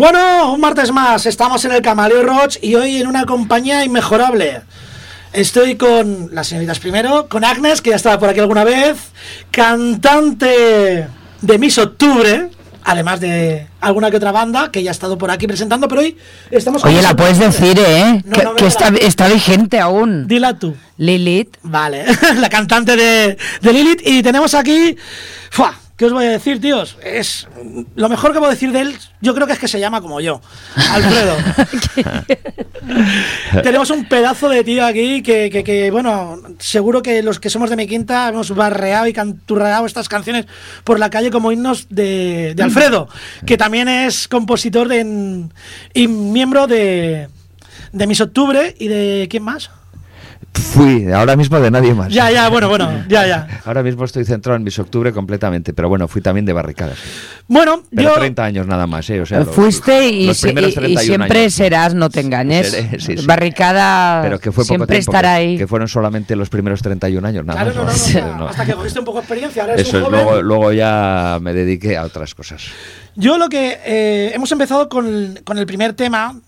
Bueno, un martes más, estamos en el Camaleo Roach y hoy en una compañía inmejorable. Estoy con las señoritas primero, con Agnes, que ya estaba por aquí alguna vez, cantante de Miss Octubre, además de alguna que otra banda que ya ha estado por aquí presentando, pero hoy estamos con Oye, la puedes decir, ¿eh? No, que no está, está vigente aún. Dila tú. Lilith. Vale, la cantante de, de Lilith. Y tenemos aquí. ¡Fua! ¿Qué os voy a decir, tíos? Es lo mejor que puedo decir de él. Yo creo que es que se llama como yo, Alfredo. tenemos un pedazo de tío aquí que, que- que, bueno, seguro que los que somos de mi quinta hemos barreado y canturreado estas canciones por la calle como himnos de, de Alfredo, que también es compositor de, y miembro de, de Miss Octubre y de. ¿Quién más? Fui, ahora mismo de nadie más. Ya, ya, bueno, bueno, ya, ya. Ahora mismo estoy centrado en mis octubre completamente, pero bueno, fui también de barricadas. Bueno, Pero yo. 30 años nada más, ¿eh? O sea, los- Fuiste y, los se- y- y 31 siempre años. serás, no te engañes. Sí, sí. Barricada Pero que fue poco siempre tiempo, estará que, ahí. que fueron solamente los primeros 31 años, nada Claro, no, no, no, más. hasta que cogiste un poco de experiencia. Ahora eres Eso un es, joven. luego, luego ya me dediqué a otras cosas. Yo lo que. eh, hemos empezado con el, con el primer tema.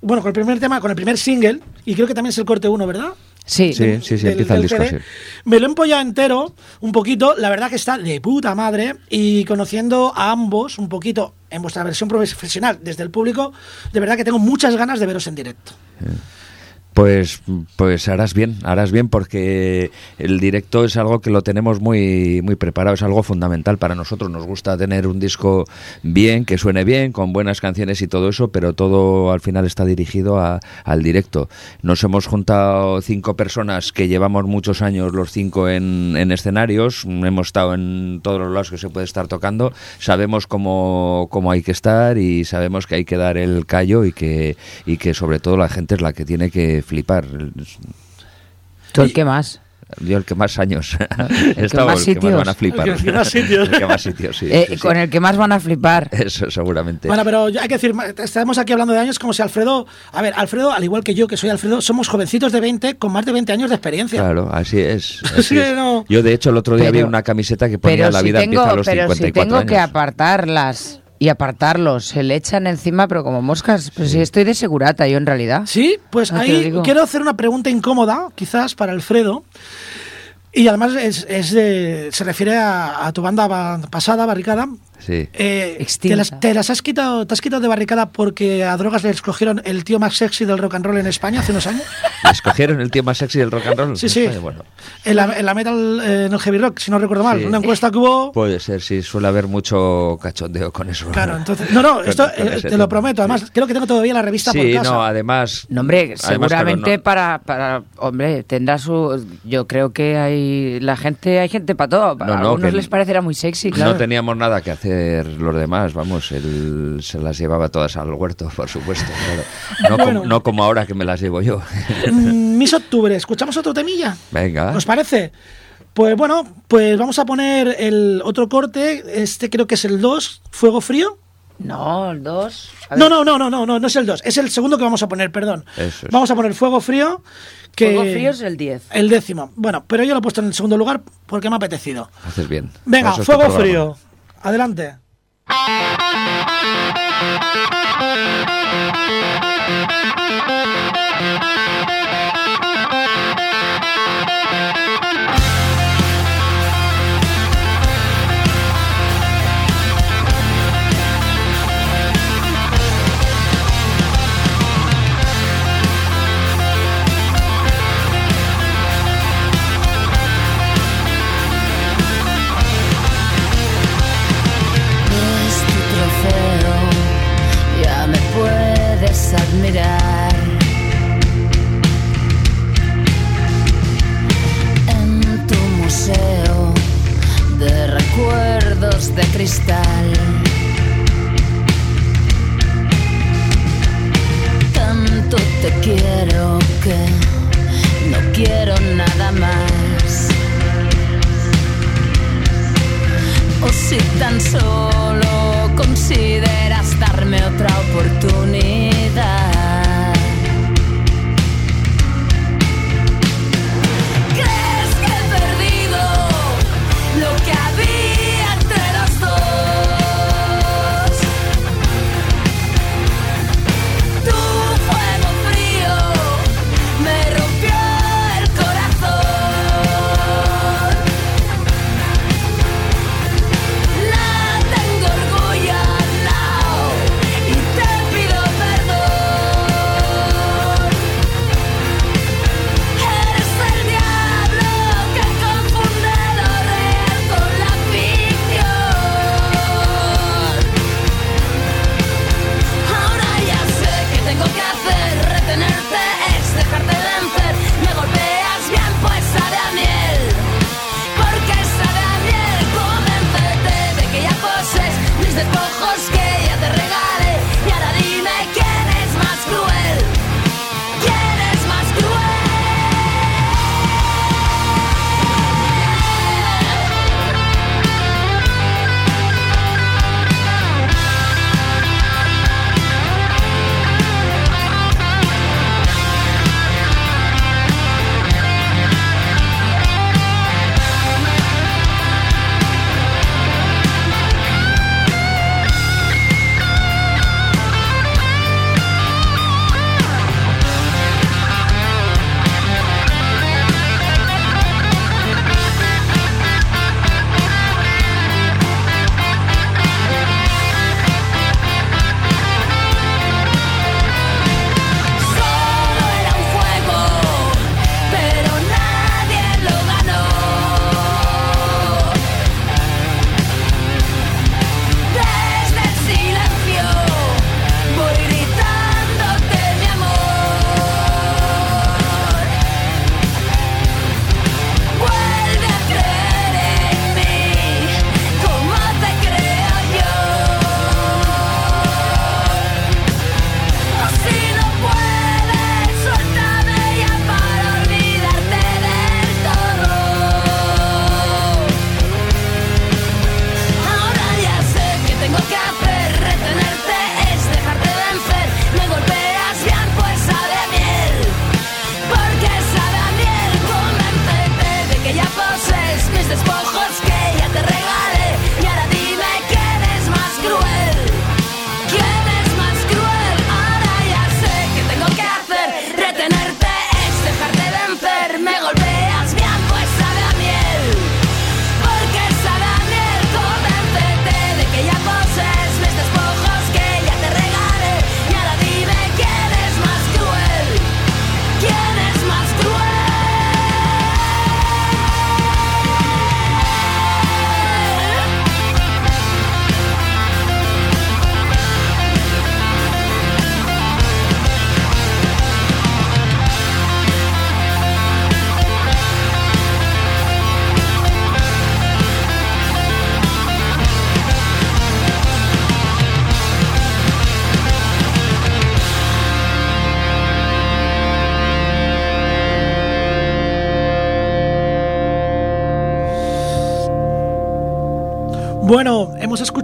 Bueno, con el primer tema, con el primer single. Y creo que también es el corte 1, ¿verdad? Sí. Sí, sí, sí, del- empieza el disco, CD. sí. Me lo he empollado entero, un poquito. La verdad que está de puta madre. Y conociendo a ambos un poquito en vuestra versión profesional desde el público, de verdad que tengo muchas ganas de veros en directo. Pues, pues harás bien, harás bien porque el directo es algo que lo tenemos muy, muy preparado, es algo fundamental para nosotros. Nos gusta tener un disco bien, que suene bien, con buenas canciones y todo eso, pero todo al final está dirigido al directo. Nos hemos juntado cinco personas que llevamos muchos años los cinco en, en escenarios, hemos estado en todos los lados que se puede estar tocando, sabemos cómo, cómo hay que estar y sabemos que hay que dar el callo y que, y que sobre todo la gente es la que tiene que flipar. ¿Tú el que más? Yo el que más años he que estado, más el que más sitios. van a flipar. El que más sitios. El que más sitios, sí, Eh, sí, sí. Con el que más van a flipar. Eso seguramente. Bueno, pero hay que decir, estamos aquí hablando de años como si Alfredo. A ver, Alfredo, al igual que yo, que soy Alfredo, somos jovencitos de 20 con más de 20 años de experiencia. Claro, así es. Es así que es. no- Yo de hecho el otro día vi Pero- una camiseta que ponía Pero la si vida tengo, empieza a los pero si 54 tengo que años. apartarlas y apartarlos, se le echan encima, pero como moscas. Pero si estoy de segurata yo en realidad. Sí, pues No ahí quiero hacer una pregunta incómoda, quizás para Alfredo. Y además es, es de- se refiere a, a tu banda ba- pasada, Barricada. Sí. Eh, ¿te, las, te las has quitado, te has quitado de Barricada porque a Drogas le escogieron el tío más sexy del rock and roll en España hace unos años? ¿Escogieron el tío más sexy del rock and roll? Sí, sí. España? Bueno, En la, en la metal, eh, en el heavy rock, si no recuerdo mal. Sí. Una encuesta que hubo. puede ser, sí, suele haber mucho cachondeo con eso. Claro, entonces. No, no, esto con eh, te tema, lo prometo. Además, sí. creo que tengo todavía la revista por Sí, casa. no, además. No, hombre, además, claro, seguramente no- para, para, hombre, tendrá su, yo creo que hay, la gente, hay gente para todo, para No, no, algunos que les parecerá muy sexy, claro. No teníamos nada que hacer los demás, vamos, él se las llevaba todas al huerto, por supuesto. claro. No, Bueno. no como ahora que me las llevo yo. Mm, Miss Octubre, ¿escuchamos otro temilla? Venga. ¿Os parece? Pues bueno, pues vamos a poner el otro corte. Este creo que es el 2, Fuego Frío. No, el dos. a No, ver. no, no, no, no, no, no es el 2. Es el segundo que vamos a poner, perdón. Eso es. Vamos a poner Fuego Frío. Que Fuego frío es el 10. El décimo. Bueno, pero yo lo he puesto en el segundo lugar porque me ha apetecido. Haces bien. Venga, Fuego programa. Frío. Adelante.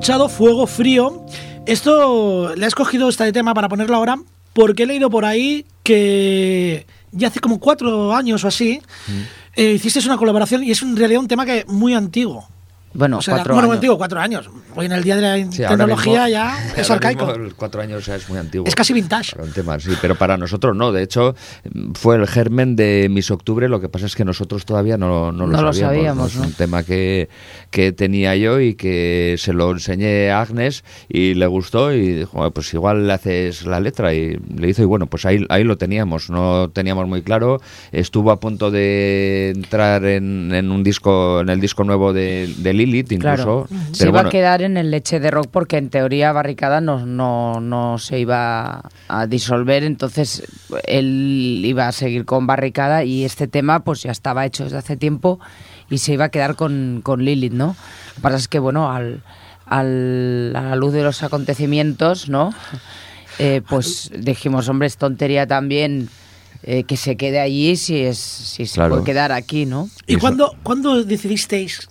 Escuchado Fuego Frío. Esto le he escogido este tema para ponerlo ahora porque he leído por ahí que ya hace como cuatro años o así eh, hicisteis una colaboración y es en realidad un tema que muy antiguo. Bueno, O sea, cuatro bueno, años. cuatro años. Hoy en el día de la Sí, tecnología mismo- ya es arcaico. mismo cuatro años ya es muy antiguo. Es casi vintage. Para un tema, sí, pero para nosotros no. De hecho, fue el germen de Miss Octubre. Lo que pasa es que nosotros todavía no, no lo No lo sabíamos. Es un tema que, que tenía yo y que se lo enseñé a Agnes y le gustó y dijo, "Bueno, pues igual le haces la letra y le hizo y bueno, pues ahí, ahí lo teníamos. No teníamos muy claro. Estuvo a punto de entrar en, en un disco, en el disco nuevo de, de Lilith incluso. Claro, se Pero iba bueno, a quedar en el leche de rock porque en teoría Barricada no, no, no se iba a disolver, entonces él iba a seguir con Barricada y este tema pues ya estaba hecho desde hace tiempo y se iba a quedar con, con Lilith, ¿no? Lo que pasa es que, bueno, al, al- a la luz de los acontecimientos, ¿no? Eh, pues dijimos, hombre, es tontería también eh, que se quede allí si, es, si se Claro. puede quedar aquí, ¿no? ¿Y cuándo, cuándo decidisteis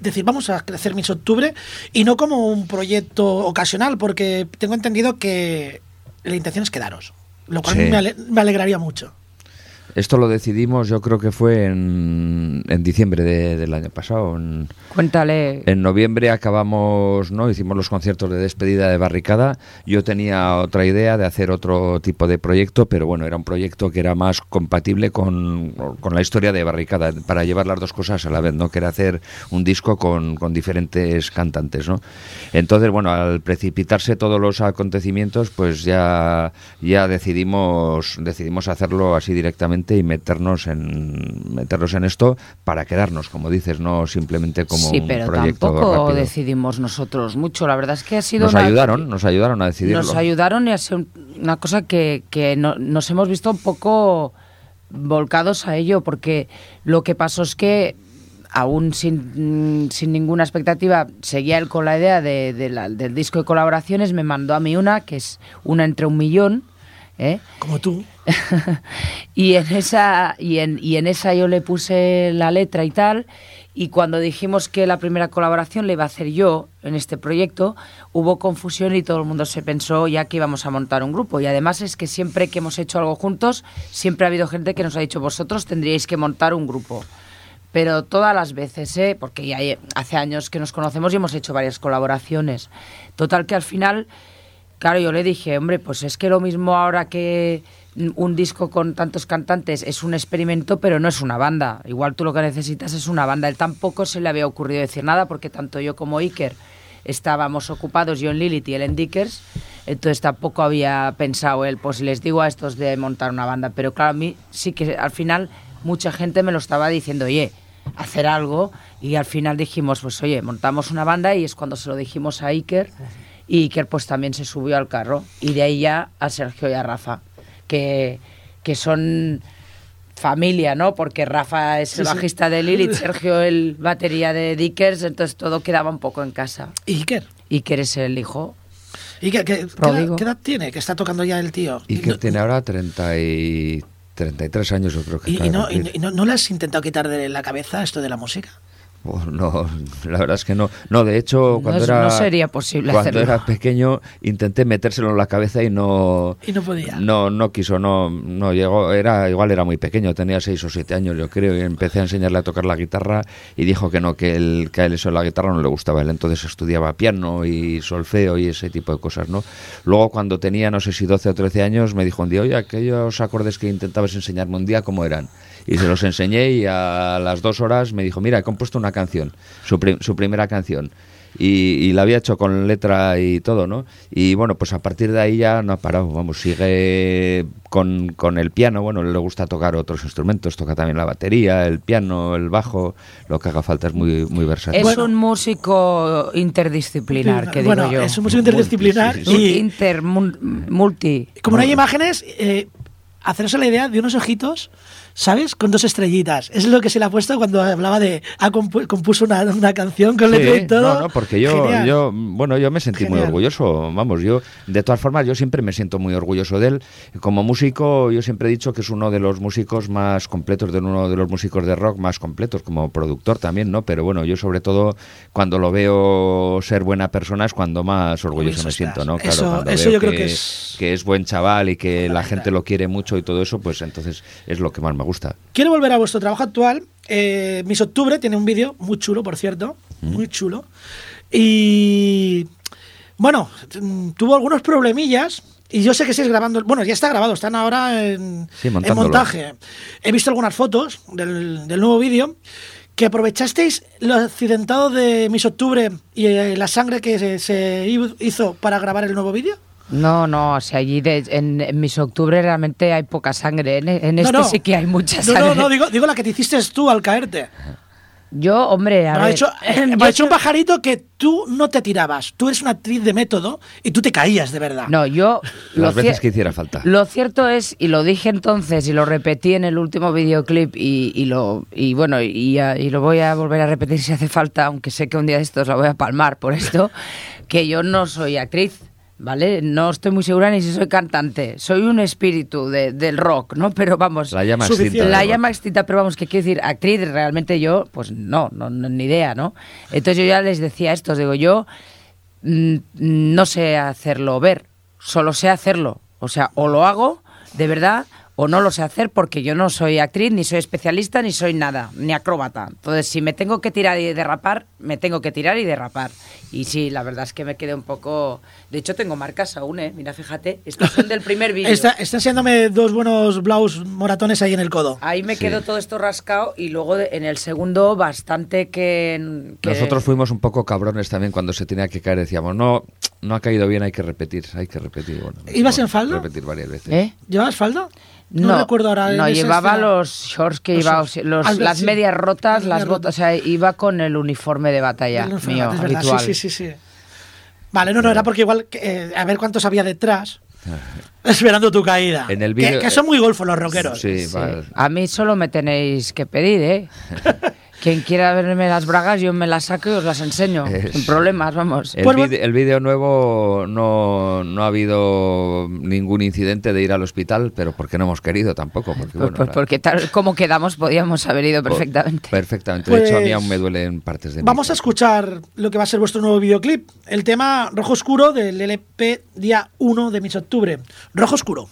decir vamos a hacer Miss Octubre y no como un proyecto ocasional? Porque tengo entendido que la intención es quedaros, lo cual Sí. me, ale- me alegraría mucho. Esto lo decidimos, yo creo que fue en, en diciembre de- del año pasado. En, Cuéntale. en noviembre acabamos, ¿no? Hicimos los conciertos de despedida de Barricada. Yo tenía otra idea de hacer otro tipo de proyecto, pero bueno, era un proyecto que era más compatible con, con la historia de Barricada, para llevar las dos cosas a la vez, ¿no? Que era hacer un disco con, con diferentes cantantes, ¿no? Entonces, bueno, al precipitarse todos los acontecimientos, pues ya, ya decidimos, decidimos hacerlo así directamente y meternos en, meternos en esto para quedarnos, como dices, no simplemente como sí, un pero proyecto tampoco rápido. decidimos nosotros mucho. La verdad es que ha sido Nos una- ayudaron, nos ayudaron a decidirlo. Nos ayudaron y ha sido un- una cosa que, que no- nos hemos visto un poco volcados a ello, porque lo que pasó es que aún sin, sin ninguna expectativa seguía él con la idea de- de la- del disco de colaboraciones, me mandó a mí una, que es una entre un millón. ¿Eh? Como tú. y en esa y en, y en esa yo le puse la letra y tal y cuando dijimos que la primera colaboración le iba a hacer yo en este proyecto hubo confusión y todo el mundo se pensó ya que íbamos a montar un grupo y además es que siempre que hemos hecho algo juntos siempre ha habido gente que nos ha dicho vosotros tendríais que montar un grupo pero todas las veces, ¿eh? porque ya hace años que nos conocemos y hemos hecho varias colaboraciones. Total que al final, claro, yo le dije, hombre, pues es que lo mismo ahora que un disco con tantos cantantes es un experimento, pero no es una banda. Igual tú lo que necesitas es una banda. Él tampoco se le había ocurrido decir nada, porque tanto yo como Iker estábamos ocupados, yo en Lilith y él en Dickers, entonces tampoco había pensado él, pues les digo a estos de montar una banda, pero claro, a mí sí que al final mucha gente me lo estaba diciendo, oye, hacer algo, y al final dijimos, pues oye, montamos una banda y es cuando se lo dijimos a Iker, y Iker pues también se subió al carro, y de ahí ya a Sergio y a Rafa, que, que son familia, ¿no? Porque Rafa es el bajista de Lilith, Sergio el batería de Dickers, entonces todo quedaba un poco en casa. ¿Y Iker? Iker es el hijo. ¿Iker qué, qué edad, qué edad tiene? Que está tocando ya el tío. Y que no- tiene ahora 30 y 33 años, yo creo que y- y no- y no- ¿no le has intentado quitar de la cabeza esto de la música? Oh, no, la verdad es que no. No, de hecho, cuando es- era no sería posible cuando hacerlo. era pequeño intenté metérselo en la cabeza y no Y no podía. no no quiso, no no llegó, era igual era muy pequeño, tenía seis o siete años, yo creo, y empecé a enseñarle a tocar la guitarra y dijo que no, que él que a él eso de la guitarra no le gustaba, él entonces estudiaba piano y solfeo y ese tipo de cosas, ¿no? Luego cuando tenía no sé si 12 o 13 años me dijo un día, "Oye, aquellos acordes que intentabas enseñarme un día cómo eran." Y se los enseñé y a las dos horas me dijo, mira, he compuesto una canción, su, pri- su primera canción. Y, y la había hecho con letra y todo, ¿no? Y bueno, pues a partir de ahí ya no ha parado, vamos, sigue con, con el piano, bueno, le gusta tocar otros instrumentos, toca también la batería, el piano, el bajo, lo que haga falta es muy, muy versátil. Es Bueno. un músico interdisciplinar, que bueno, digo yo. es un músico interdisciplinar Sí, sí, sí. y Inter, multi. como no hay imágenes, eh, hacerse la idea de unos ojitos, ¿sabes? Con dos estrellitas. Es lo que se le ha puesto cuando hablaba de. Ha compu- compuso una, una canción con letra Sí, y todo. No, no, porque yo, Genial. yo, bueno, yo me sentí muy orgulloso. Vamos, yo, de todas formas, yo siempre me siento muy orgulloso de él. Como músico, yo siempre he dicho que es uno de los músicos más completos, de uno de los músicos de rock más completos, como productor también, ¿no? Pero bueno, yo sobre todo, cuando lo veo ser buena persona, es cuando más orgulloso me siento, ¿no? estás. Eso- cuando eso veo yo creo que es- que es buen chaval y que la gente lo quiere mucho y todo eso, pues entonces es lo que más me gusta. Quiero volver a vuestro trabajo actual. Eh, Miss Octubre tiene un vídeo muy chulo, por cierto. Muy chulo. Y. Bueno, mm, tuvo algunos problemillas. Y yo sé que estáis grabando. Bueno, ya está grabado, están ahora en, Sí, en montándolo. montaje. He visto algunas fotos del, del nuevo vídeo. Que aprovechasteis lo accidentado de Miss Octubre y eh, la sangre que se, se hizo para grabar el nuevo vídeo. No, no, o sea, allí de- en, en mis octubre realmente hay poca sangre. En, en No, este no. sí que hay mucha sangre. no, no, digo, digo la que te hiciste tú al caerte. Yo, hombre, a Me ha ver. dicho, eh, me yo ha dicho un pajarito que tú no te tirabas. Tú eres una actriz de método y tú te caías de verdad. No, yo. Las lo veces que hiciera falta. Lo cierto es, y lo dije entonces y lo repetí en el último videoclip y, y lo y bueno y, y lo voy a volver a repetir si hace falta, aunque sé que un día de estos la voy a palmar por esto, que yo no soy actriz. ¿Vale? No estoy muy segura ni si soy cantante. Soy un espíritu de- del rock, ¿no? Pero vamos. La llama extinta. La llama extinta, pero vamos, que quiero decir, actriz, realmente yo, pues no, no, no, ni idea, ¿no? Entonces yo ya les decía esto, digo, yo mm, no sé hacerlo ver, solo sé hacerlo. O sea, o lo hago de verdad o no lo sé hacer porque yo no soy actriz, ni soy especialista, ni soy nada, ni acróbata. Entonces, si me tengo que tirar y derrapar, me tengo que tirar y derrapar. Y sí, la verdad es que me quedé un poco... De hecho, tengo marcas aún, ¿eh? Mira, fíjate, estos son del primer vídeo. Está, está enseñándome dos buenos blaus moratones ahí en el codo. Ahí me Sí. quedó todo esto rascado y luego de- en el segundo bastante que... que- Nosotros fuimos un poco cabrones también cuando se tenía que caer. Decíamos, no, no ha caído bien, hay que repetir, hay que repetir. Bueno, ¿Ibas bueno, en falda? Repetir varias veces. ¿Eh? ¿Llevabas falda? No, recuerdo ahora. No, llevaba escena. los shorts que Los iba, shorts. los- las sí. medias rotas, Las botas, o sea, iba con el uniforme de batalla El uniforme, mío, es verdad, habitual. Sí, sí, sí, sí. Vale, no, no, era porque igual, eh, a ver cuántos había detrás, esperando tu caída. En el Que- vídeo- que, son muy golfos los rockeros. Sí, Sí. vale. A mí solo me tenéis que pedir, ¿eh? Quien quiera verme las bragas, yo me las saco y os las enseño. Es- Sin problemas, vamos. El, Pues vídeo nuevo no, no ha habido ningún incidente de ir al hospital, pero porque no hemos querido tampoco. Porque, Pues, bueno, pues la- porque tal como quedamos podíamos haber ido perfectamente. Perfectamente. De hecho, a mí Pues- aún me duelen partes de mí. Vamos a escuchar lo que va a ser vuestro nuevo videoclip. El tema Rojo Oscuro del LP día 1 de mis octubre. Rojo Oscuro.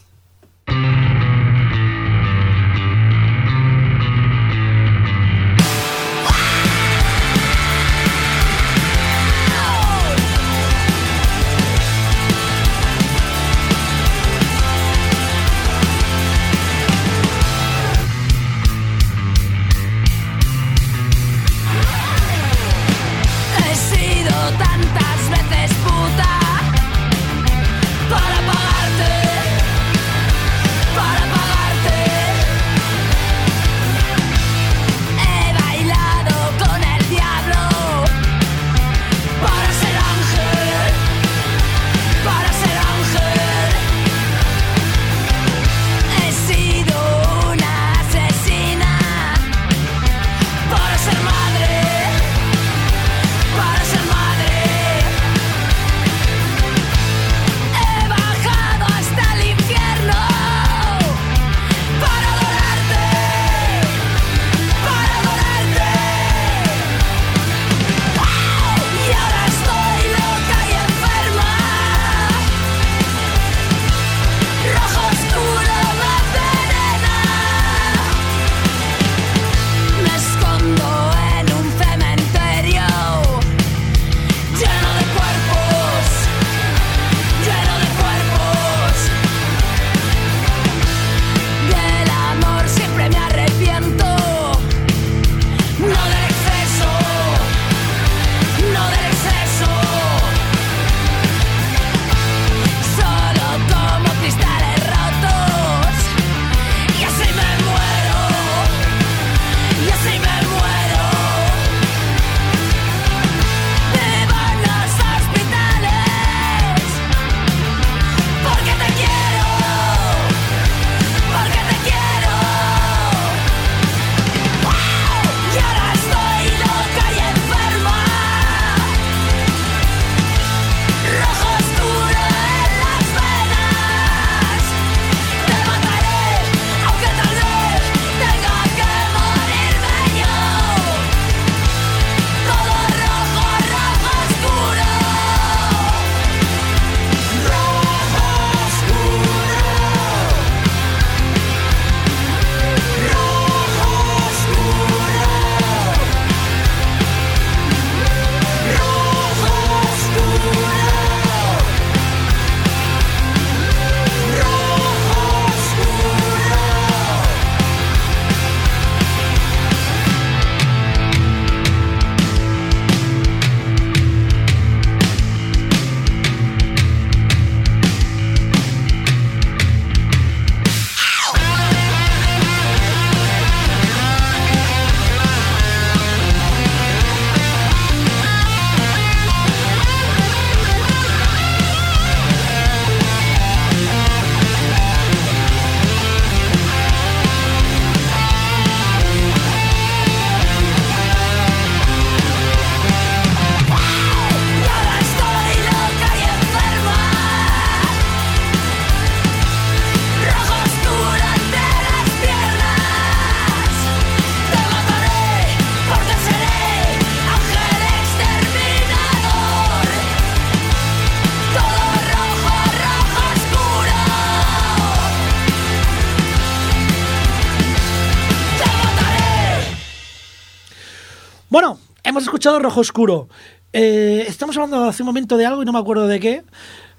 Escuchado Rojo Oscuro. Eh, estamos hablando hace un momento de algo y no me acuerdo de qué.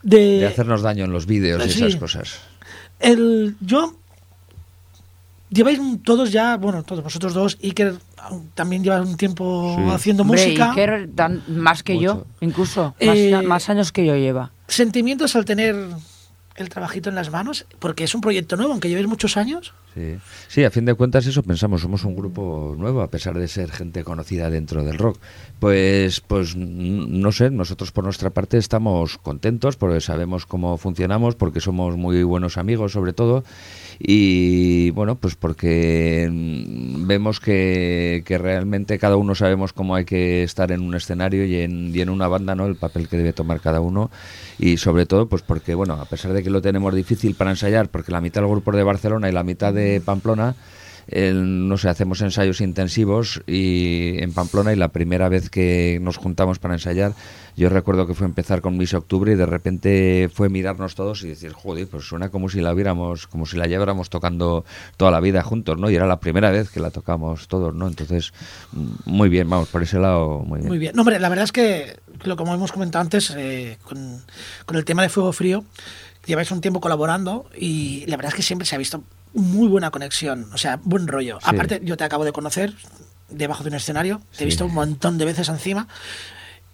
De, De hacernos daño en los vídeos y Sí. esas cosas. el yo lleváis todos ya, bueno, todos vosotros dos, Iker también lleva un tiempo Sí. haciendo Hombre, música. Iker dan más que yo, Mucho. incluso. Eh, más, más años que yo lleva. Sentimientos al tener el trabajito en las manos, porque es un proyecto nuevo, aunque llevéis muchos años. Sí. sí, a fin de cuentas eso pensamos, somos un grupo nuevo a pesar de ser gente conocida dentro del rock. Pues, pues no sé, nosotros por nuestra parte estamos contentos porque sabemos cómo funcionamos, porque somos muy buenos amigos sobre todo y bueno, pues porque vemos que, que realmente cada uno sabemos cómo hay que estar en un escenario y en, y en una banda, ¿no? El papel que debe tomar cada uno y sobre todo pues porque bueno, a pesar de que lo tenemos difícil para ensayar, porque la mitad del grupo es de Barcelona y la mitad de Pamplona, el- no sé, hacemos ensayos intensivos y en Pamplona y la primera vez que nos juntamos para ensayar, yo recuerdo que fue empezar con Miss Octubre y de repente fue mirarnos todos y decir, joder, pues suena como si la viéramos, como si la lleváramos tocando toda la vida juntos, ¿no? Y era la primera vez que la tocamos todos, ¿no? Entonces, mm, muy bien, vamos, por ese lado, muy bien. Muy bien. No, hombre, la verdad es que, lo como hemos comentado antes, eh, con, con el tema de Fuego Frío, lleváis un tiempo colaborando y la verdad es que siempre se ha visto muy buena conexión, o sea, buen rollo. Sí. Aparte, yo te acabo de conocer debajo de un escenario, te he visto un montón de veces encima.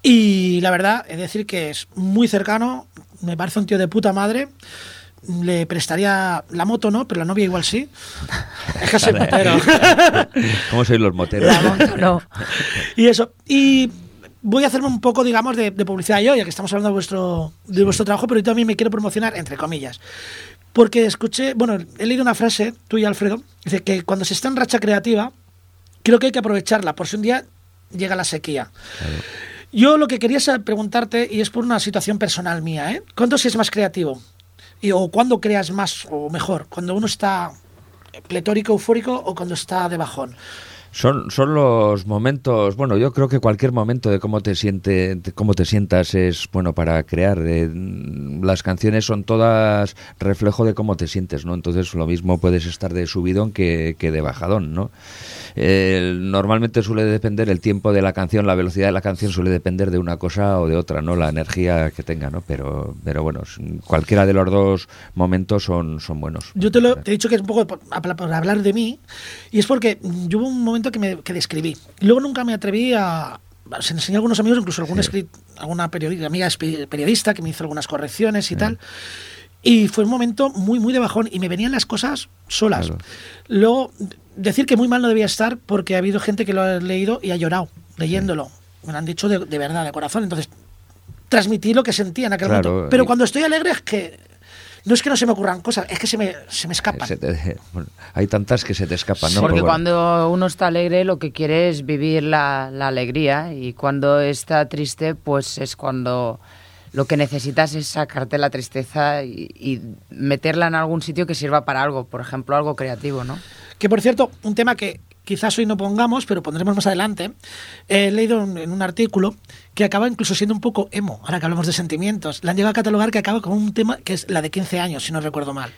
Y la verdad, es decir que es muy cercano, me parece un tío de puta madre. Le prestaría la moto, ¿no? Pero la novia igual sí. Es que soy motero. ¿Cómo sois los moteros? La moto no. Y eso. Y voy a hacerme un poco, digamos, de, de publicidad yo, ya que estamos hablando de vuestro, de vuestro trabajo, pero yo también me quiero promocionar, entre comillas. Porque escuché, bueno, he leído una frase tuya, Alfredo, dice que cuando se está en racha creativa, creo que hay que aprovecharla, por si un día llega la sequía. Yo lo que quería preguntarte, y es por una situación personal mía, ¿eh? ¿Cuándo se es más creativo? Y, ¿O cuándo creas más o mejor? ¿Cuando uno está pletórico, eufórico o cuando está de bajón? Son, son los momentos, bueno, yo creo que cualquier momento de cómo te siente, de cómo te sientas es bueno para crear. Eh, las canciones son todas reflejo de cómo te sientes, ¿no? Entonces lo mismo puedes estar de subidón que, que de bajadón, ¿no? Eh, normalmente suele depender el tiempo de la canción, la velocidad de la canción suele depender de una cosa o de otra, ¿no? La energía que tenga, ¿no? Pero, pero bueno, cualquiera de los dos momentos son, son buenos. Yo te, lo, te he dicho que es un poco por hablar de mí, y es porque mm, yo hubo un momento que, me, que describí. Luego nunca me atreví a. Se enseñé a algunos amigos, incluso algún escrit- alguna periodi- amiga periodista que me hizo algunas correcciones y tal. Y fue un momento muy, muy de bajón y me venían las cosas solas. Claro. Luego, decir que muy mal no debía estar porque ha habido gente que lo ha leído y ha llorado leyéndolo. Me lo han dicho de, de verdad, de corazón. Entonces, transmití lo que sentía en aquel Claro, momento. Pero y- cuando estoy alegre es que no es que no se me ocurran cosas, es que se me, se me escapan. Se te- bueno, hay tantas que se te escapan, ¿no? Porque Pero bueno. cuando uno está alegre lo que quiere es vivir la, la alegría y cuando está triste pues es cuando lo que necesitas es sacarte la tristeza y, y meterla en algún sitio que sirva para algo, por ejemplo algo creativo, ¿no? Que por cierto, un tema que quizás hoy no pongamos, pero pondremos más adelante, he leído en en un artículo que acaba incluso siendo un poco emo, ahora que hablamos de sentimientos. La han llegado a catalogar que acaba con un tema que es la de 15 años, si no recuerdo mal.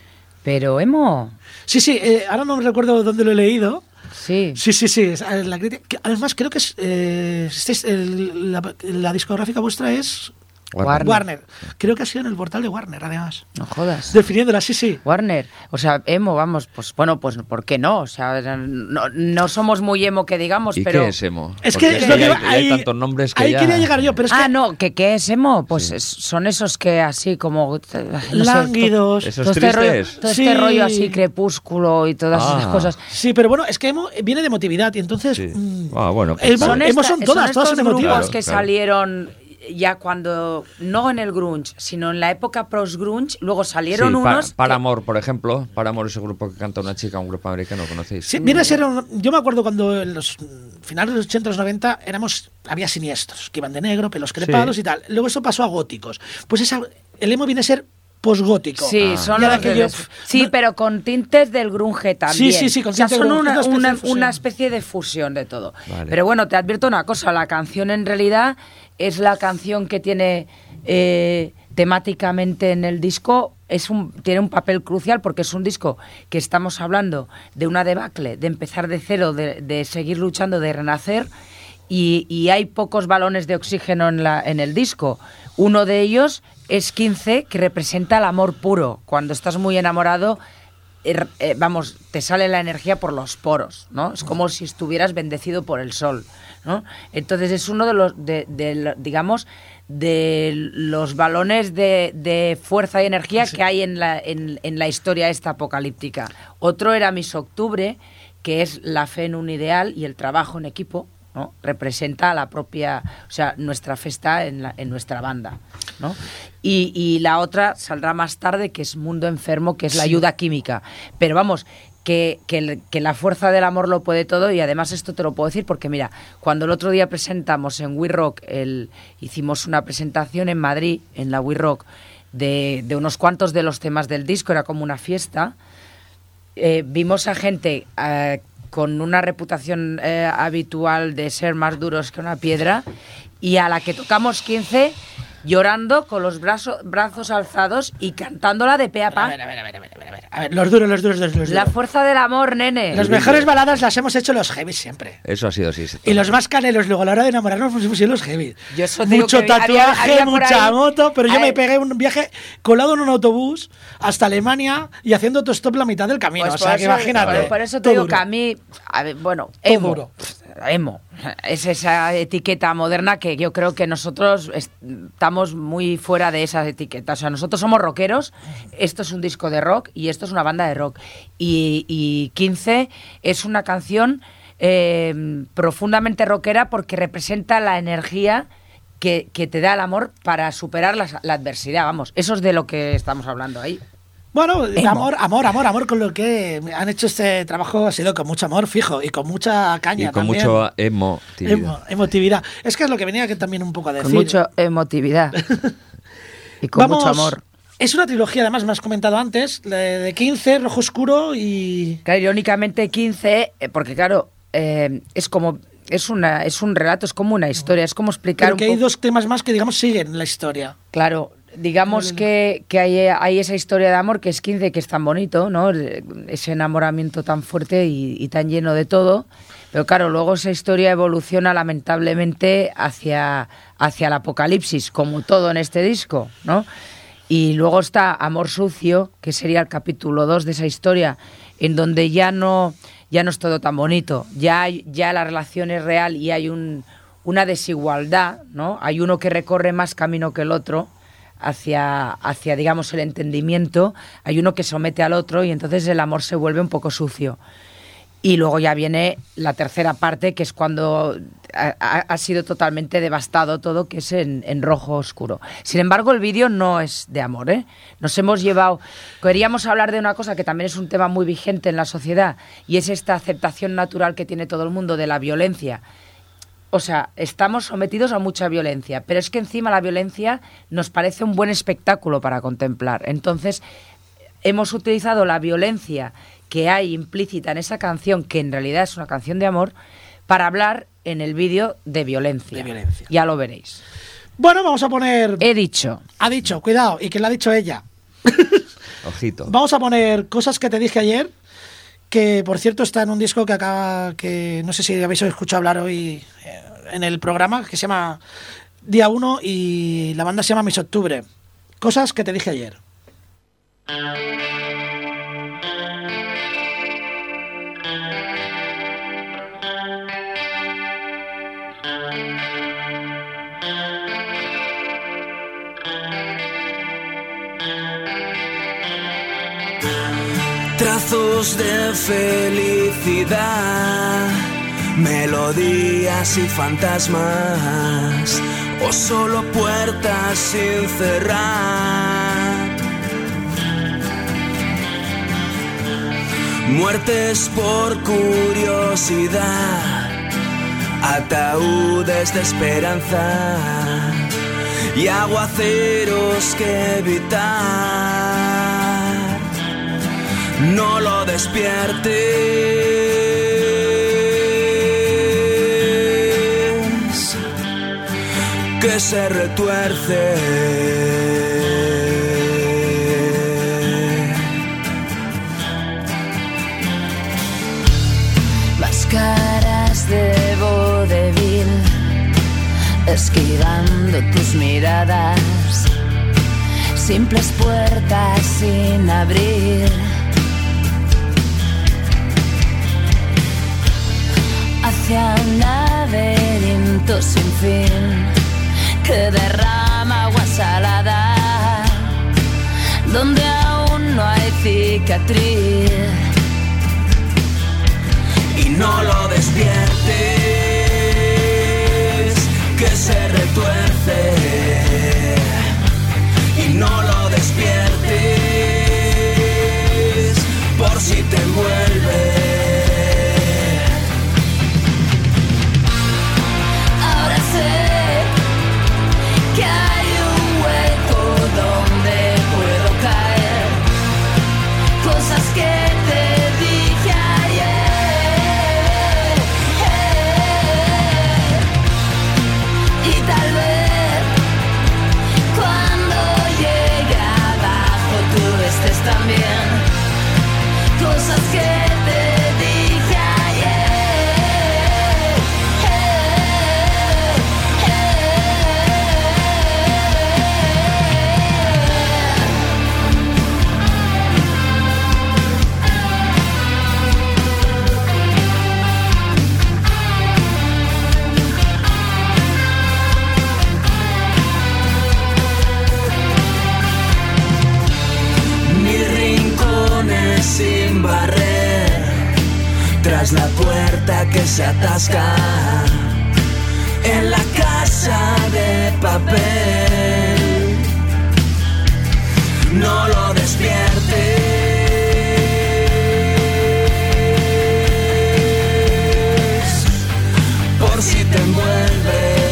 Pero Emo, Sí, sí, eh, ahora no recuerdo dónde lo he leído. sí. Sí, sí, sí. eh, La además, creo que es, eh, este es el- la, la discográfica vuestra es Warner. Warner. Creo que ha sido en el portal de Warner, además. No jodas. Definiéndola, sí, sí. Warner, o sea, emo, vamos, pues bueno, pues ¿por qué no? O sea, no, no somos muy emo que digamos, ¿Y pero... qué es emo? Es Porque que es hay, lo que hay- tantos nombres que ahí ya... quería llegar yo, pero es ah, que no, ¿qué, ¿qué es emo? Pues es- son esos que así como... no sé, lánguidos. Esos todo este rollo, tristes. todo Sí. este rollo así, crepúsculo y todas Ah. esas cosas. Sí, pero bueno, es que emo viene de emotividad y entonces. Sí. mm, Ah, bueno, pues emo, vale. emo esta- son todas, todas estos son grupos emotivas. Claro, que claro. salieron ya cuando, no en el grunge, sino en la época post-grunge, luego salieron Sí, pa- unos... que- Paramore, por ejemplo. Paramore es el grupo que canta una chica, un grupo americano, ¿conocéis? Sí, viene a ser. un- Yo me acuerdo cuando en los finales de los 80 los 90 éramos, había siniestros, que iban de negro, pelos crepados Sí. y tal. Luego eso pasó a góticos. Pues esa, el emo viene a ser posgótico. Sí, Ah. son los que yo- Sí, no- pero con tintes del grunge también. sí, sí, con o sea, tintes son una, una especie una- de fusión. una especie de fusión de todo. Vale. Pero bueno, te advierto una cosa, la canción en realidad es la canción que tiene eh, temáticamente en el disco, es un, tiene un papel crucial porque es un disco que estamos hablando de una debacle, de empezar de cero, de, seguir luchando, de renacer. y, y hay pocos balones de oxígeno en, la, en el disco. Uno de ellos es 15, que representa el amor puro. Cuando estás muy enamorado, er- eh, vamos, te sale la energía por los poros, ¿no? Es como si estuvieras bendecido por el sol, ¿no? Entonces es uno de los, de, digamos, de los balones de, de fuerza y energía que hay en la, en, en la historia esta apocalíptica. Otro era Miss Octubre, que es la fe en un ideal y el trabajo en equipo, ¿no? Representa la propia, o sea, nuestra festa en, la- en nuestra banda, ¿no? Y, y la otra saldrá más tarde, que es Mundo Enfermo, que es la ayuda química. Pero vamos, que, que la fuerza del amor lo puede todo y además esto te lo puedo decir porque mira, cuando el otro día presentamos en We Rock, hicimos una presentación en Madrid, en la We Rock, de, de unos cuantos de los temas del disco, era como una fiesta, eh, vimos a gente eh, con una reputación eh, habitual de ser más duros que una piedra y a la que tocamos 15 llorando con los brazos, brazos alzados y cantándola de pe a pa. A ver, a ver, a ver, a ver, a ver, a ver. A ver, los duros, los duros, los duros. La fuerza del amor, nene. Las mejores baladas las hemos hecho los heavy siempre. Eso ha sido así. sí. Y los más canelos, luego a la hora de enamorarnos, pues pusieron los heavy. Yo eso te digo Mucho que tatuaje, había mucha ahí- moto, pero yo me pegué un viaje colado en un autobús hasta Alemania y haciendo autostop la mitad del camino. Pues o sea, que eso- imagínate. Por, por eso te digo duro. que a mí, a ver, bueno, Todo emo, duro. emo, es esa etiqueta moderna que yo creo que nosotros est- estamos muy fuera de esa etiqueta. O sea, nosotros somos rockeros, esto es un disco de rock y esto es una banda de rock. Y, y 15 es una canción eh, profundamente rockera porque representa la energía que, que te da el amor para superar la adversidad. Vamos, eso es de lo que estamos hablando ahí. Bueno, Emo. amor, amor, amor, amor con lo que han hecho este trabajo ha sido con mucho amor, fijo, y con mucha Y caña con también. mucho emo. Emo- emotividad. Es que es lo que venía que también un poco a decir. Con mucha emotividad. y con Vamos, mucho amor. Es una trilogía, además, me has comentado antes, de de 15, Rojo Oscuro y... Claro, irónicamente 15, eh, porque claro, eh, es como es una es un relato, es como una historia, es como explicar Pero un que hay dos temas más que, digamos, siguen la historia. Claro, digamos que, que hay, hay esa historia de amor que es 15, que es tan bonito, ¿no? Ese enamoramiento tan fuerte y, y tan lleno de todo. Pero claro, luego esa historia evoluciona lamentablemente hacia, hacia el apocalipsis, como todo en este disco, ¿no? Y luego está Amor Sucio, que sería el capítulo 2 de esa historia, en donde ya no, ya no es todo tan bonito, ya, ya la relación es real y hay un, una desigualdad, ¿no? Hay uno que recorre más camino que el otro hacia, hacia, digamos, el entendimiento, hay uno que somete al otro y entonces el amor se vuelve un poco sucio. Y luego ya viene la tercera parte, que es cuando ha, sido totalmente devastado todo, que es en, en rojo oscuro. Sin embargo, el vídeo no es de amor, ¿eh? Nos hemos llevado... Queríamos hablar de una cosa que también es un tema muy vigente en la sociedad, y es esta aceptación natural que tiene todo el mundo de la violencia. O sea, estamos sometidos a mucha violencia, pero es que encima la violencia nos parece un buen espectáculo para contemplar. Entonces, hemos utilizado la violencia que hay implícita en esa canción, que en realidad es una canción de amor, para hablar en el vídeo de violencia. De violencia. Ya lo veréis. Bueno, vamos a poner... He dicho. Ha dicho, cuidado, y que lo ha dicho ella. Ojito. Vamos a poner cosas que te dije ayer, que por cierto está en un disco que acaba, que no sé si habéis escuchado hablar hoy eh, en el programa, que se llama Día 1 y la banda se llama Mis Octubre. Cosas que te dije ayer. De felicidad, melodías y fantasmas, o solo puertas sin cerrar. Muertes por curiosidad, ataúdes de esperanza y aguaceros que evitar. No lo despiertes, que se retuerce. Máscaras de vodevil esquivando tus miradas, simples puertas sin abrir. Hacia un laberinto sin fin que derrama agua salada, donde aún no hay cicatriz. y no lo despiertes, que se retuerce. Y no lo despiertes, por si te envuelve. Que se atasca en la casa de papel. No lo despiertes, por si te envuelve.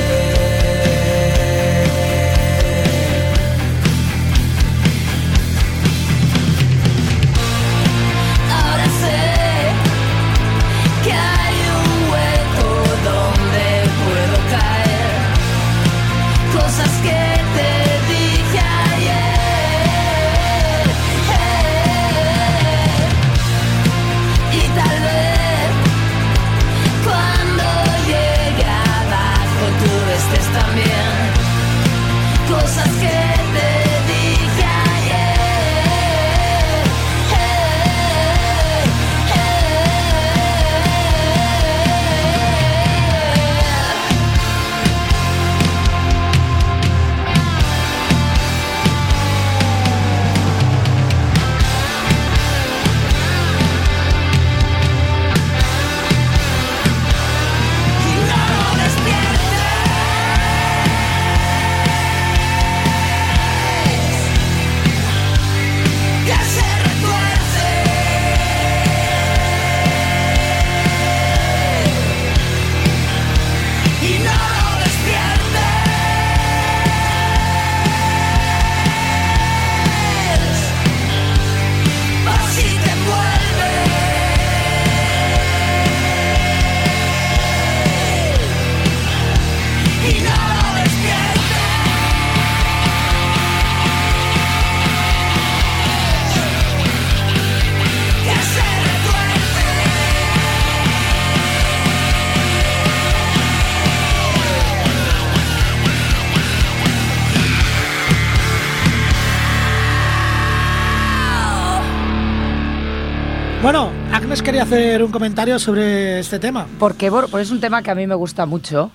Bueno, Agnes quería hacer un comentario sobre este tema. Porque pues es un tema que a mí me gusta mucho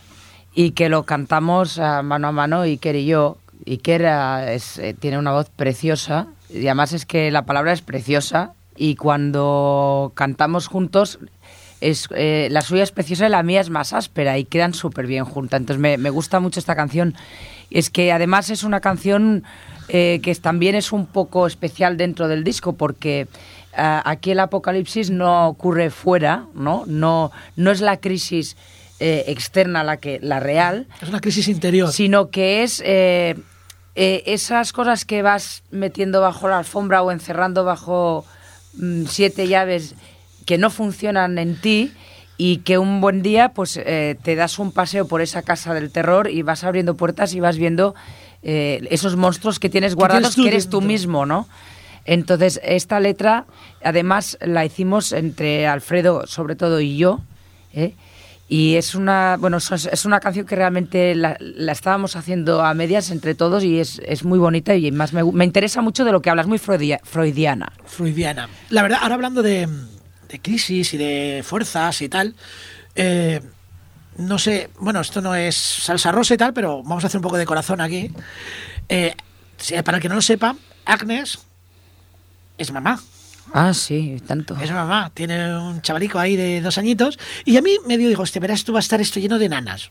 y que lo cantamos ah, mano a mano Iker y yo. Iker ah, es, eh, tiene una voz preciosa y además es que la palabra es preciosa y cuando cantamos juntos es, eh, la suya es preciosa y la mía es más áspera y quedan súper bien juntas. Entonces me, me gusta mucho esta canción. Es que además es una canción eh, que también es un poco especial dentro del disco porque aquí el apocalipsis no ocurre fuera, ¿no? No, no es la crisis eh, externa la, que, la real, Es una crisis interior. sino que es eh, eh, esas cosas que vas metiendo bajo la alfombra o encerrando bajo mm, siete llaves que no funcionan en ti y que un buen día pues eh, te das un paseo por esa casa del terror y vas abriendo puertas y vas viendo eh, esos monstruos que tienes guardados que eres tú mismo, ¿no? Entonces, esta letra, además, la hicimos entre Alfredo, sobre todo, y yo, ¿eh? Y es una, bueno, es- una canción que realmente la, estábamos haciendo a medias entre todos y es, es muy bonita y más me, me interesa mucho de lo que hablas, muy freudia- freudiana. freudiana. La verdad, ahora hablando de, de crisis y de fuerzas y tal, eh, no sé, bueno, esto no es salsa rosa y tal, pero vamos a hacer un poco de corazón aquí. Eh, para el que no lo sepa, Agnes es mamá. Ah, sí, tanto. Es mamá, tiene un chavalico ahí de dos añitos. Y a mí me dio, digo, hostia, verás, esto va a estar esto lleno de nanas.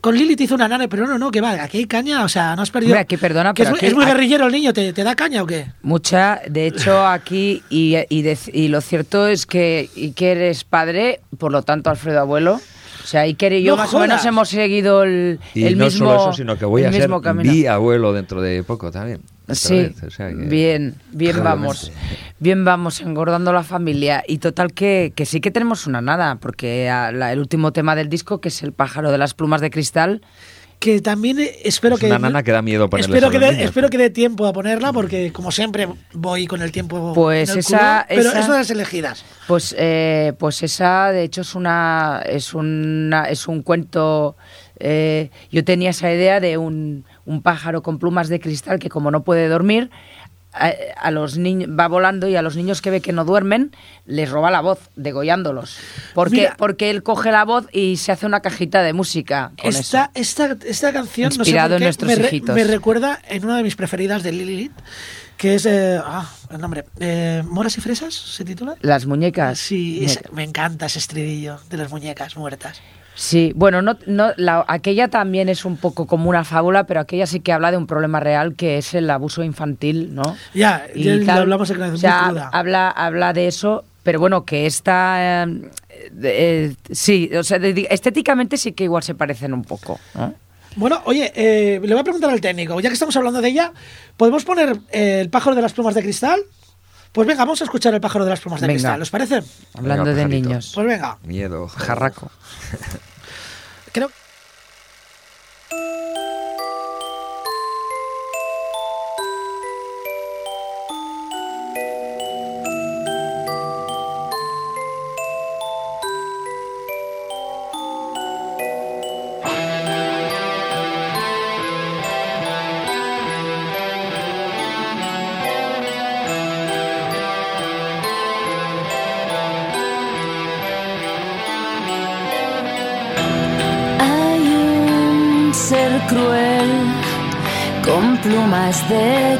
Con Lili te hizo una nana, pero no, no, que va, aquí hay caña, o sea, no has perdido. Hombre, aquí, perdona, que pero es, muy- aquí- es muy aquí- guerrillero el niño, ¿te, te da caña o qué? Mucha, de hecho, aquí, y, y, de- y lo cierto es que Iker es padre, por lo tanto, Alfredo abuelo. O sea, Iker y yo No más o menos hemos seguido el, Y el no mismo solo eso, sino que voy a ser mi abuelo dentro de poco también. Sí, vez, o sea que- bien, bien vamos. Bien vamos, engordando la familia. Y total que, que sí que tenemos una nada, porque a la- el último tema del disco, que es El pájaro de las plumas de cristal, que también eh, espero Es que una nana que da miedo ponerle espero que espero que dé tiempo a ponerla porque como siempre voy con el tiempo Pues en el esa- culo, pero esa- es una de las elegidas Pues, eh, pues esa, de hecho, es una, es una, es un cuento. eh, yo tenía esa idea de un, un pájaro con plumas de cristal que, como no puede dormir, a, a los niños va volando y a los niños que ve que no duermen les roba la voz, degollándolos. Porque, Mira. porque él coge la voz y se hace una cajita de música. Con esta, eso. esta, esta canción no sé Inspirado por en nuestros me, re- hijitos. me recuerda en una de mis preferidas de Lilith que es eh, ah, el nombre eh, Moras y Fresas se titula Las muñecas. sí me encanta ese estridillo de las muñecas muertas Sí, bueno, no, no, la- aquella también es un poco como una fábula, pero aquella sí que habla de un problema real que es el abuso infantil, ¿no? Ya, ya lo hablamos en Canción o sea, Muy Cruda. habla, habla de eso, pero bueno, que esta... eh, eh, sí, o sea, estéticamente sí que igual se parecen un poco, ¿no? Bueno, oye, eh, le voy a preguntar al técnico, ya que estamos hablando de ella, ¿podemos poner el pájaro de las plumas de cristal? Pues venga, vamos a escuchar el pájaro de las plumas de Venga. cristal, ¿os parece? Hablando Venga, de pajarito. niños. Pues venga, Miedo. Jarraco. creo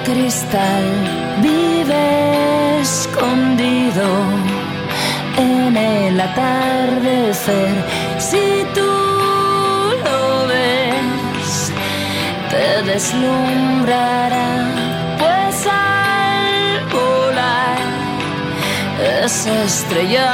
cristal. Vive escondido en el atardecer. Si tú lo ves, te deslumbrará. Pues al volar, esa estrella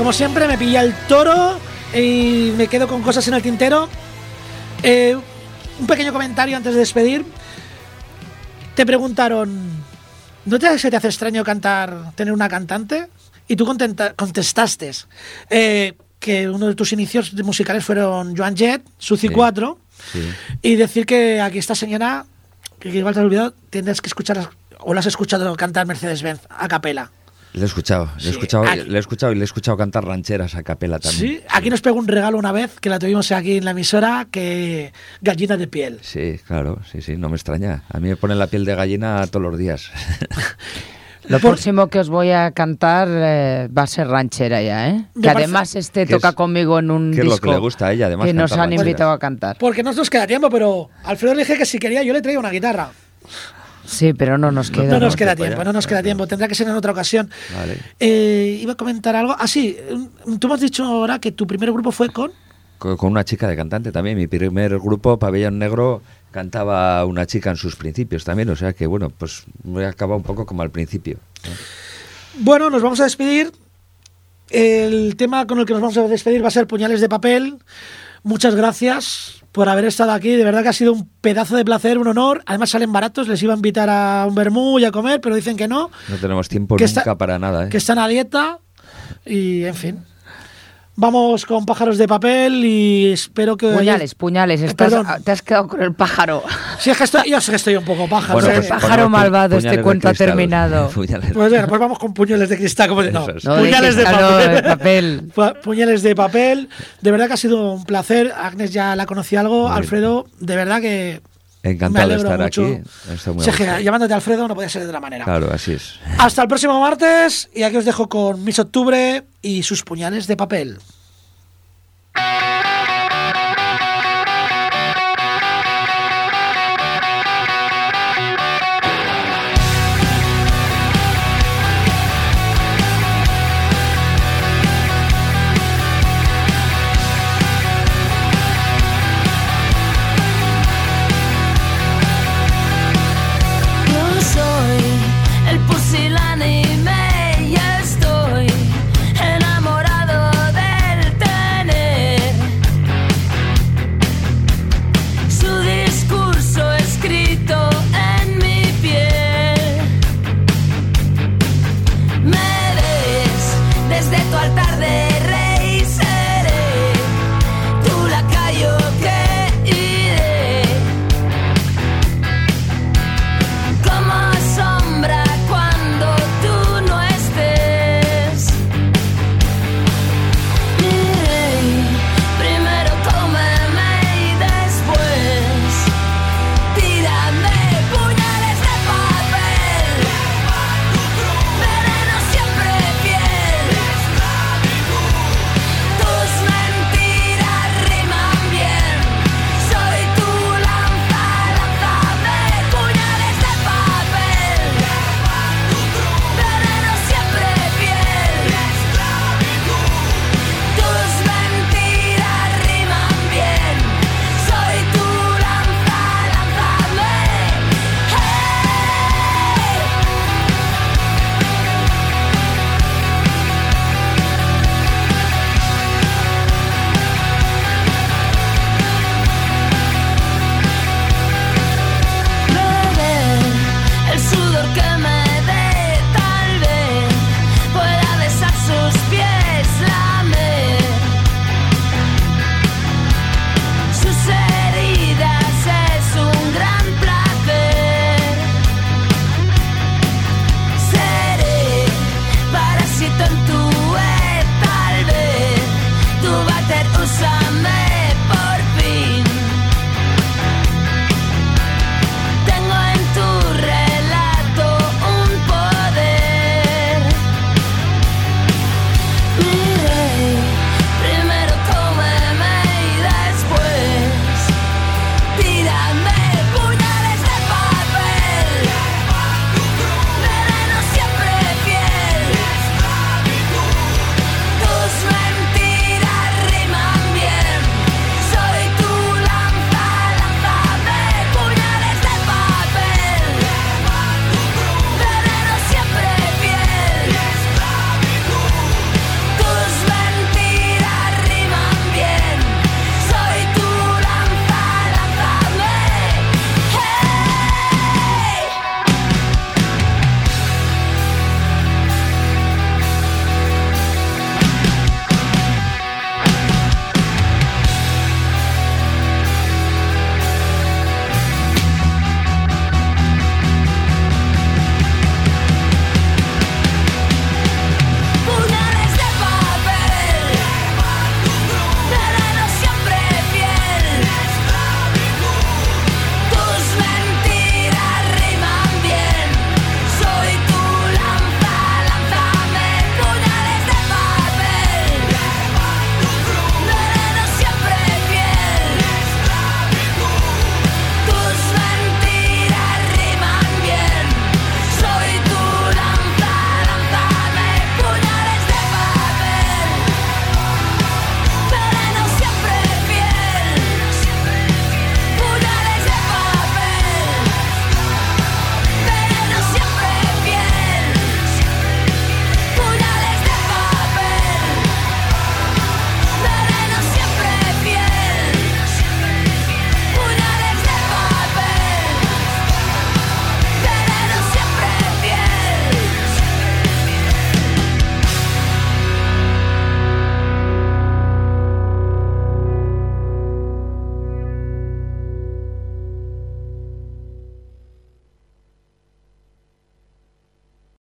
como siempre, me pilla el toro y me quedo con cosas en el tintero. Eh, un pequeño comentario antes de despedir. Te preguntaron, ¿no te, se te hace extraño cantar, tener una cantante? Y tú contenta- contestaste eh, que uno de tus inicios musicales fueron Joan Jett, Suci Sí. 4, Sí. y decir que aquí esta señora, que igual te has olvidado, tienes que escuchar o la has escuchado cantar Mercedes-Benz a capela. Le he escuchado, le Sí, he escuchado, aquí- le he escuchado y le he escuchado cantar rancheras a capela también. Sí, aquí nos pegó un regalo una vez que la tuvimos aquí en la emisora, que gallina de piel. Sí, claro, sí, sí, no me extraña. A mí me pone la piel de gallina todos los días. Lo Por- próximo que os voy a cantar eh, va a ser ranchera ya, ¿eh? Me Que parece- además este ¿Qué toca es- conmigo en un qué es lo disco que le gusta a ella, además, que nos han rancheras? invitado a cantar. Porque no nos queda tiempo, pero Alfredo le dije que si quería yo le traía una guitarra. Sí, pero no nos queda. No nos no, queda tiempo no nos queda tiempo. Tendrá que ser en otra ocasión. Vale. Eh, iba a comentar algo. Ah, sí. mm, Tú me has dicho ahora que tu primer grupo fue con... Con, con una chica de cantante también. Mi primer grupo, Pabellón Negro, cantaba una chica en sus principios también. O sea que, bueno, pues me he acabado un poco como al principio. ¿no? Bueno, nos vamos a despedir. El tema con el que nos vamos a despedir va a ser Puñales de Papel. Muchas gracias por haber estado aquí. De verdad que ha sido un pedazo de placer, un honor. Además salen baratos. Les iba a invitar a un vermú y a comer, pero dicen que no. No tenemos tiempo Que nunca está- para nada. ¿eh? que están a dieta y en fin. Vamos con pájaros de papel y espero que... Puñales, puñales. Eh, estás- perdón. te has quedado con el pájaro. Sí, es que estoy, yo sé que estoy un poco pájaro. Bueno, pues, pájaro malvado, este cuento ha terminado. Puñales. Pues bueno, pues vamos con puñales de cristal. Como no, es. Puñales de, cristal, papel. de papel. Pu- puñales de papel. De verdad que ha sido un placer. Agnes ya la conocí algo. Muy Alfredo, de verdad que... Encantado de estar mucho. aquí. Muy gusto. que llamándote Alfredo no podía ser de otra manera. Claro, así es. Hasta el próximo martes y aquí os dejo con Miss Octubre y sus puñales de papel.